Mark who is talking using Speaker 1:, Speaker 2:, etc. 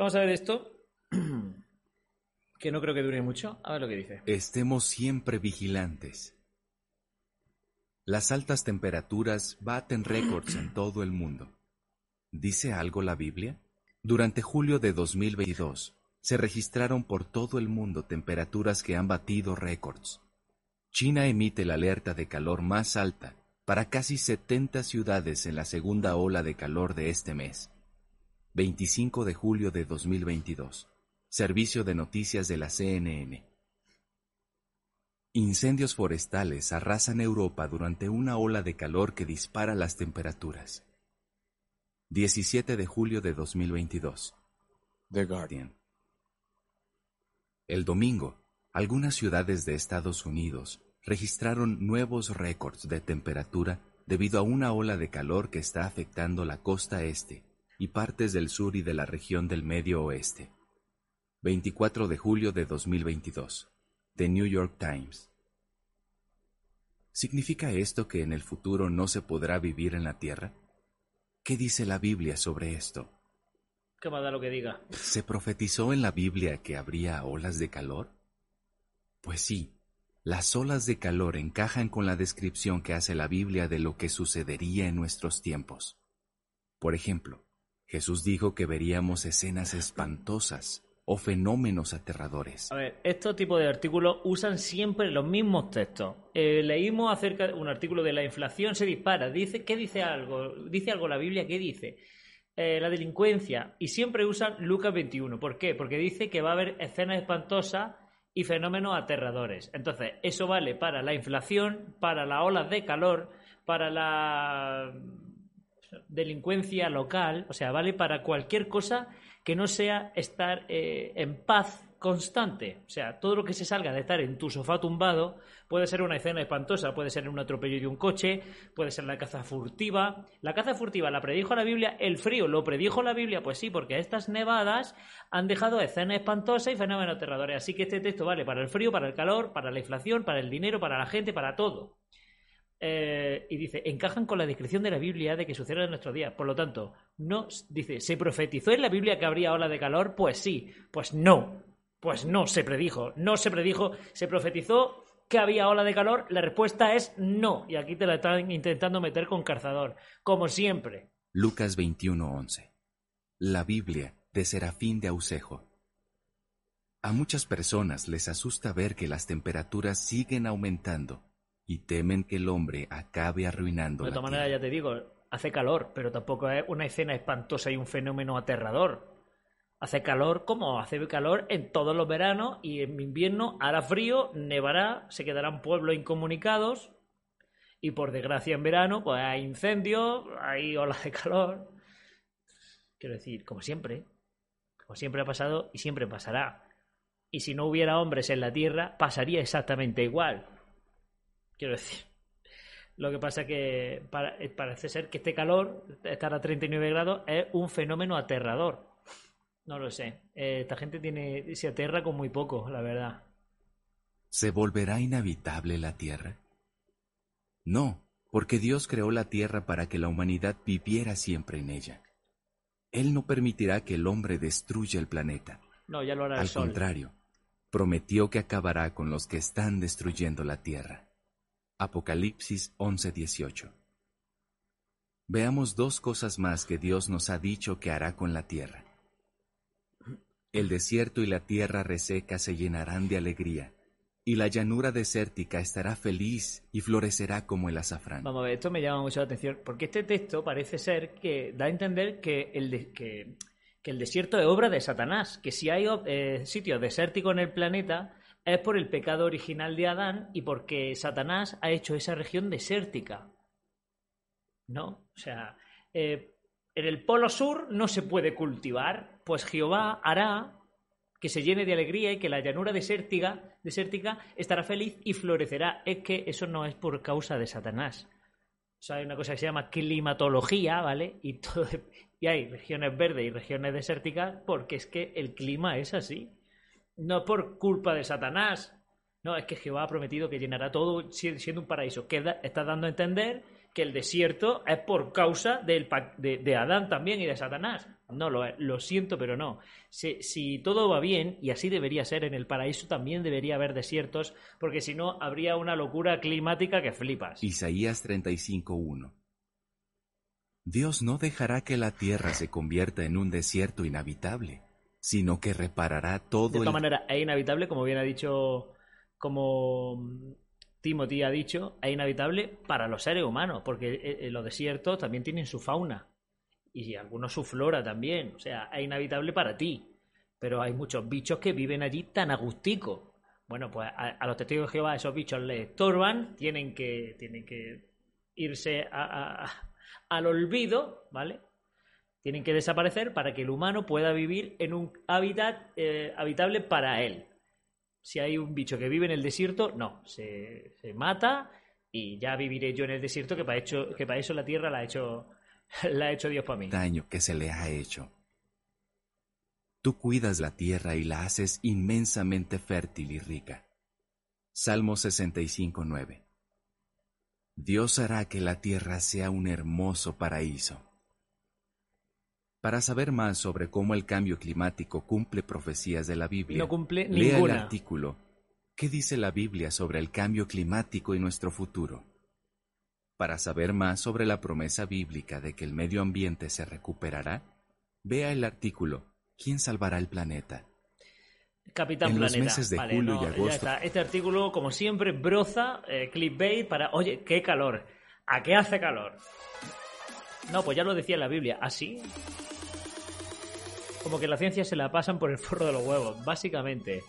Speaker 1: Vamos a ver esto, que no creo que dure mucho. A ver lo que dice.
Speaker 2: Estemos siempre vigilantes. Las altas temperaturas baten récords en todo el mundo. ¿Dice algo la Biblia? Durante julio de 2022, se registraron por todo el mundo temperaturas que han batido récords. China emite la alerta de calor más alta para casi 70 ciudades en la segunda ola de calor de este mes. 25 de julio de 2022. Servicio de noticias de la CNN. Incendios forestales arrasan Europa durante una ola de calor que dispara las temperaturas. 17 de julio de 2022. The Guardian. El domingo, algunas ciudades de Estados Unidos registraron nuevos récords de temperatura debido a una ola de calor que está afectando la costa este y partes del sur y de la región del medio oeste. 24 de julio de 2022. The New York Times. ¿Significa esto que en el futuro no se podrá vivir en la Tierra? ¿Qué dice la Biblia sobre esto?
Speaker 1: ¿Qué va a lo que diga?
Speaker 2: ¿Se profetizó en la Biblia que habría olas de calor? Pues sí, las olas de calor encajan con la descripción que hace la Biblia de lo que sucedería en nuestros tiempos. Por ejemplo, Jesús dijo que veríamos escenas espantosas o fenómenos aterradores.
Speaker 1: A ver, estos tipos de artículos usan siempre los mismos textos. Eh, leímos acerca de un artículo de la inflación se dispara. Dice, ¿qué dice algo? ¿Dice algo la Biblia? ¿Qué dice? Eh, la delincuencia y siempre usan Lucas 21. ¿Por qué? Porque dice que va a haber escenas espantosas y fenómenos aterradores. Entonces, eso vale para la inflación, para las olas de calor, para la delincuencia local, o sea, vale para cualquier cosa que no sea estar eh, en paz constante. O sea, todo lo que se salga de estar en tu sofá tumbado puede ser una escena espantosa, puede ser un atropello de un coche, puede ser la caza furtiva. La caza furtiva la predijo la Biblia, el frío lo predijo la Biblia, pues sí, porque estas nevadas han dejado escenas espantosas y fenómenos aterradores. Así que este texto vale para el frío, para el calor, para la inflación, para el dinero, para la gente, para todo. Eh, y dice, encajan con la descripción de la Biblia de que sucederá en nuestro día. Por lo tanto, no, dice, ¿se profetizó en la Biblia que habría ola de calor? Pues sí, pues no. Pues no se predijo, no se predijo, se profetizó que había ola de calor, la respuesta es no. Y aquí te la están intentando meter con calzador, como siempre.
Speaker 2: Lucas 21:11. La Biblia de Serafín de Ausejo. A muchas personas les asusta ver que las temperaturas siguen aumentando y temen que el hombre acabe arruinando.
Speaker 1: De todas maneras, ya te digo, hace calor, pero tampoco es una escena espantosa y un fenómeno aterrador. Hace calor como hace calor en todos los veranos y en invierno hará frío, nevará, se quedarán pueblos incomunicados y por desgracia en verano pues hay incendios, hay olas de calor. Quiero decir, como siempre, como siempre ha pasado y siempre pasará. Y si no hubiera hombres en la Tierra, pasaría exactamente igual. Quiero decir. Lo que pasa que parece ser que este calor, estar a 39 grados, es un fenómeno aterrador. No lo sé. Eh, esta gente tiene se aterra con muy poco, la verdad.
Speaker 2: ¿Se volverá inhabitable la Tierra? No, porque Dios creó la Tierra para que la humanidad viviera siempre en ella. Él no permitirá que el hombre destruya el planeta.
Speaker 1: No, ya lo hará
Speaker 2: Al contrario, prometió que acabará con los que están destruyendo la Tierra. Apocalipsis 11:18. Veamos dos cosas más que Dios nos ha dicho que hará con la Tierra. El desierto y la tierra reseca se llenarán de alegría, y la llanura desértica estará feliz y florecerá como el azafrán.
Speaker 1: Vamos a ver, esto me llama mucho la atención, porque este texto parece ser que da a entender que el, que, el desierto es obra de Satanás, que si hay eh, sitios desérticos en el planeta es por el pecado original de Adán y porque Satanás ha hecho esa región desértica. ¿No? O sea, eh, en el polo sur no se puede cultivar, pues Jehová hará que se llene de alegría y que la llanura desértica, estará feliz y florecerá. Es que eso no es por causa de Satanás. O sea, hay una cosa que se llama climatología, ¿vale? Y, todo, y hay regiones verdes y regiones desérticas porque es que el clima es así. No por culpa de Satanás. No, es que Jehová ha prometido que llenará todo siendo un paraíso. Que está dando a entender que el desierto es por causa del, de, de, Adán también y de Satanás. No lo lo siento, pero no. Si, si, todo va bien, y así debería ser, en el paraíso también debería haber desiertos, porque si no habría una locura climática que flipas.
Speaker 2: Isaías 35.1 Dios no dejará que la tierra se convierta en un desierto inhabitable, sino que reparará todo. De
Speaker 1: todas el... maneras, es inhabitable, como bien ha dicho, como Timothy ha dicho, es inhabitable para los seres humanos, porque eh, eh, los desiertos también tienen su fauna y algunos su flora también. O sea, es inhabitable para ti. Pero hay muchos bichos que viven allí tan agustico. Bueno, pues a, los testigos de Jehová esos bichos les estorban, tienen que, tienen que irse a, al olvido, ¿vale? Tienen que desaparecer para que el humano pueda vivir en un hábitat eh, habitable para él. Si hay un bicho que vive en el desierto, no, se, mata y ya viviré yo en el desierto, que para, hecho, que para eso la tierra la ha hecho, la ha hecho Dios para mí.
Speaker 2: Daño que se le ha hecho. Tú cuidas la tierra y la haces inmensamente fértil y rica. Salmo 65.9 Dios hará que la tierra sea un hermoso paraíso. Para saber más sobre cómo el cambio climático cumple profecías de la Biblia,
Speaker 1: no cumple
Speaker 2: lea
Speaker 1: ninguna.
Speaker 2: el artículo ¿Qué dice la Biblia sobre el cambio climático y nuestro futuro? Para saber más sobre la promesa bíblica de que el medio ambiente se recuperará, vea el artículo ¿Quién salvará el planeta?
Speaker 1: Capitán
Speaker 2: en
Speaker 1: Planeta.
Speaker 2: los meses de
Speaker 1: vale,
Speaker 2: julio
Speaker 1: no,
Speaker 2: y
Speaker 1: ya
Speaker 2: agosto.
Speaker 1: está. Este artículo, como siempre, broza, eh, clickbait para. Oye, qué calor. ¿A qué hace calor? No, pues ya lo decía en la Biblia. ¿Así? Como que la ciencia se la pasan por el forro de los huevos, básicamente.